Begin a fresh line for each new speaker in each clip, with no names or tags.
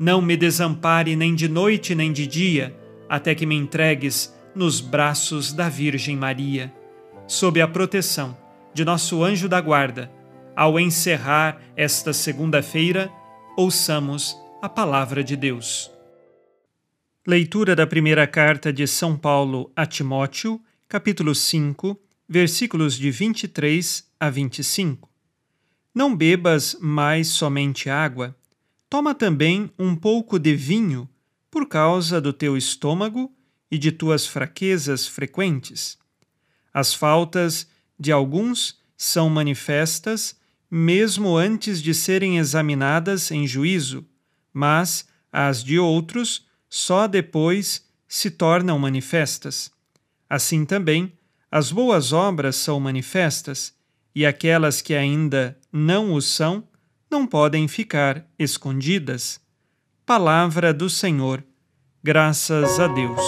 não me desampare nem de noite nem de dia, até que me entregues nos braços da Virgem Maria. Sob a proteção de nosso anjo da guarda, ao encerrar esta segunda-feira, ouçamos a palavra de Deus. Leitura da primeira carta de São Paulo a Timóteo, capítulo 5, versículos de 23 a 25. Não bebas mais somente água, toma também um pouco de vinho, por causa do teu estômago e de tuas fraquezas frequentes. As faltas de alguns são manifestas mesmo antes de serem examinadas em juízo, mas as de outros só depois se tornam manifestas. Assim também, as boas obras são manifestas, e aquelas que ainda não o são não podem ficar escondidas. Palavra do Senhor. Graças a Deus.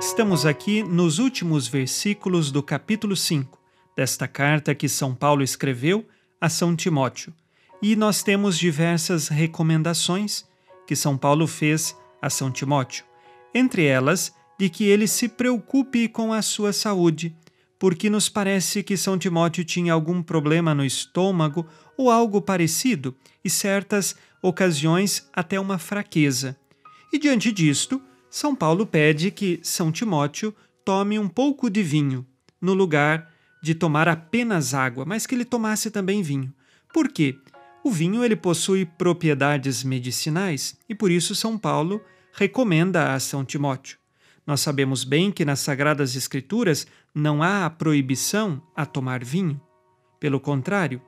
Estamos aqui nos últimos versículos do capítulo 5 desta carta que São Paulo escreveu a São Timóteo. E nós temos diversas recomendações que São Paulo fez a São Timóteo. Entre elas, de que ele se preocupe com a sua saúde, porque nos parece que São Timóteo tinha algum problema no estômago ou algo parecido, e certas ocasiões até uma fraqueza. E diante disto, São Paulo pede que São Timóteo tome um pouco de vinho, no lugar de tomar apenas água, mas que ele tomasse também vinho. Por quê? O vinho ele possui propriedades medicinais e por isso São Paulo recomenda a São Timóteo. Nós sabemos bem que nas Sagradas Escrituras não há proibição a tomar vinho. Pelo contrário,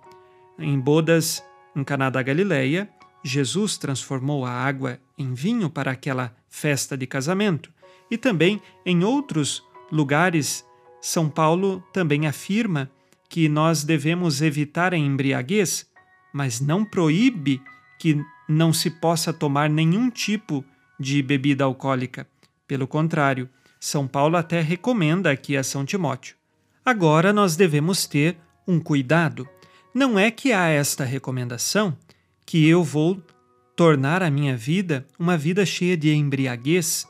em bodas em Caná da Galileia, Jesus transformou a água em vinho para aquela festa de casamento. E também em outros lugares, São Paulo também afirma que nós devemos evitar a embriaguez, mas não proíbe que não se possa tomar nenhum tipo de bebida alcoólica. Pelo contrário, São Paulo até recomenda aqui a São Timóteo. Agora nós devemos ter um cuidado. Não é que há esta recomendação que eu vou tornar a minha vida uma vida cheia de embriaguez,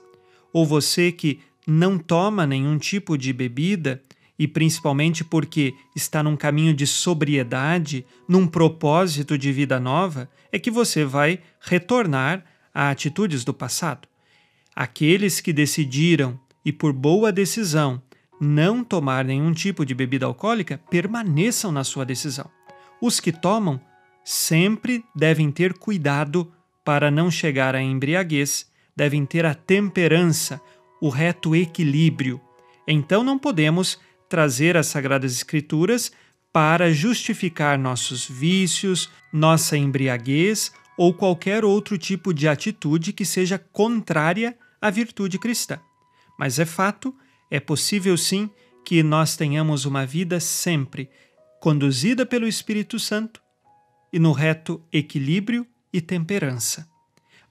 ou você que não toma nenhum tipo de bebida e principalmente porque está num caminho de sobriedade, num propósito de vida nova, é que você vai retornar a atitudes do passado. Aqueles que decidiram e por boa decisão não tomar nenhum tipo de bebida alcoólica permaneçam na sua decisão. Os que tomam sempre devem ter cuidado para não chegar à embriaguez, devem ter a temperança, o reto equilíbrio. Então não podemos trazer as Sagradas Escrituras para justificar nossos vícios, nossa embriaguez ou qualquer outro tipo de atitude que seja contrária à virtude cristã. Mas é fato, é possível sim que nós tenhamos uma vida sempre conduzida pelo Espírito Santo e no reto equilíbrio e temperança.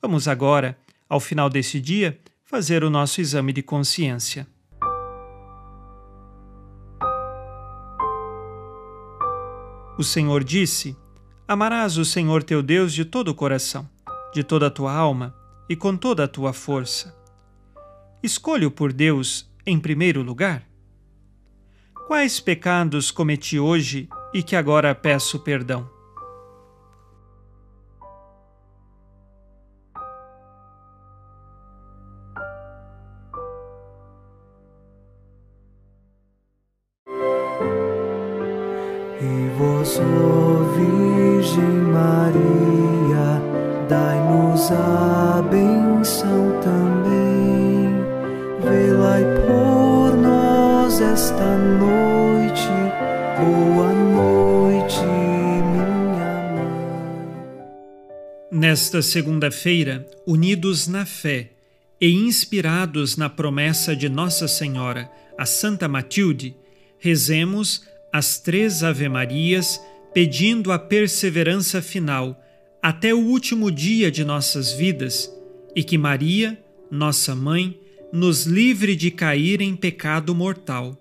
Vamos agora, ao final desse dia, fazer o nosso exame de consciência. O Senhor disse: Amarás o Senhor teu Deus de todo o coração, de toda a tua alma e com toda a tua força. Escolho por Deus em primeiro lugar? Quais pecados cometi hoje e que agora peço perdão?
E vós, Virgem Maria, dai-nos a benção esta noite. Boa noite, minha mãe.
Nesta segunda-feira, unidos na fé e inspirados na promessa de Nossa Senhora, a Santa Matilde, rezemos as três Ave-Marias, pedindo a perseverança final até o último dia de nossas vidas e que Maria, nossa mãe, nos livre de cair em pecado mortal.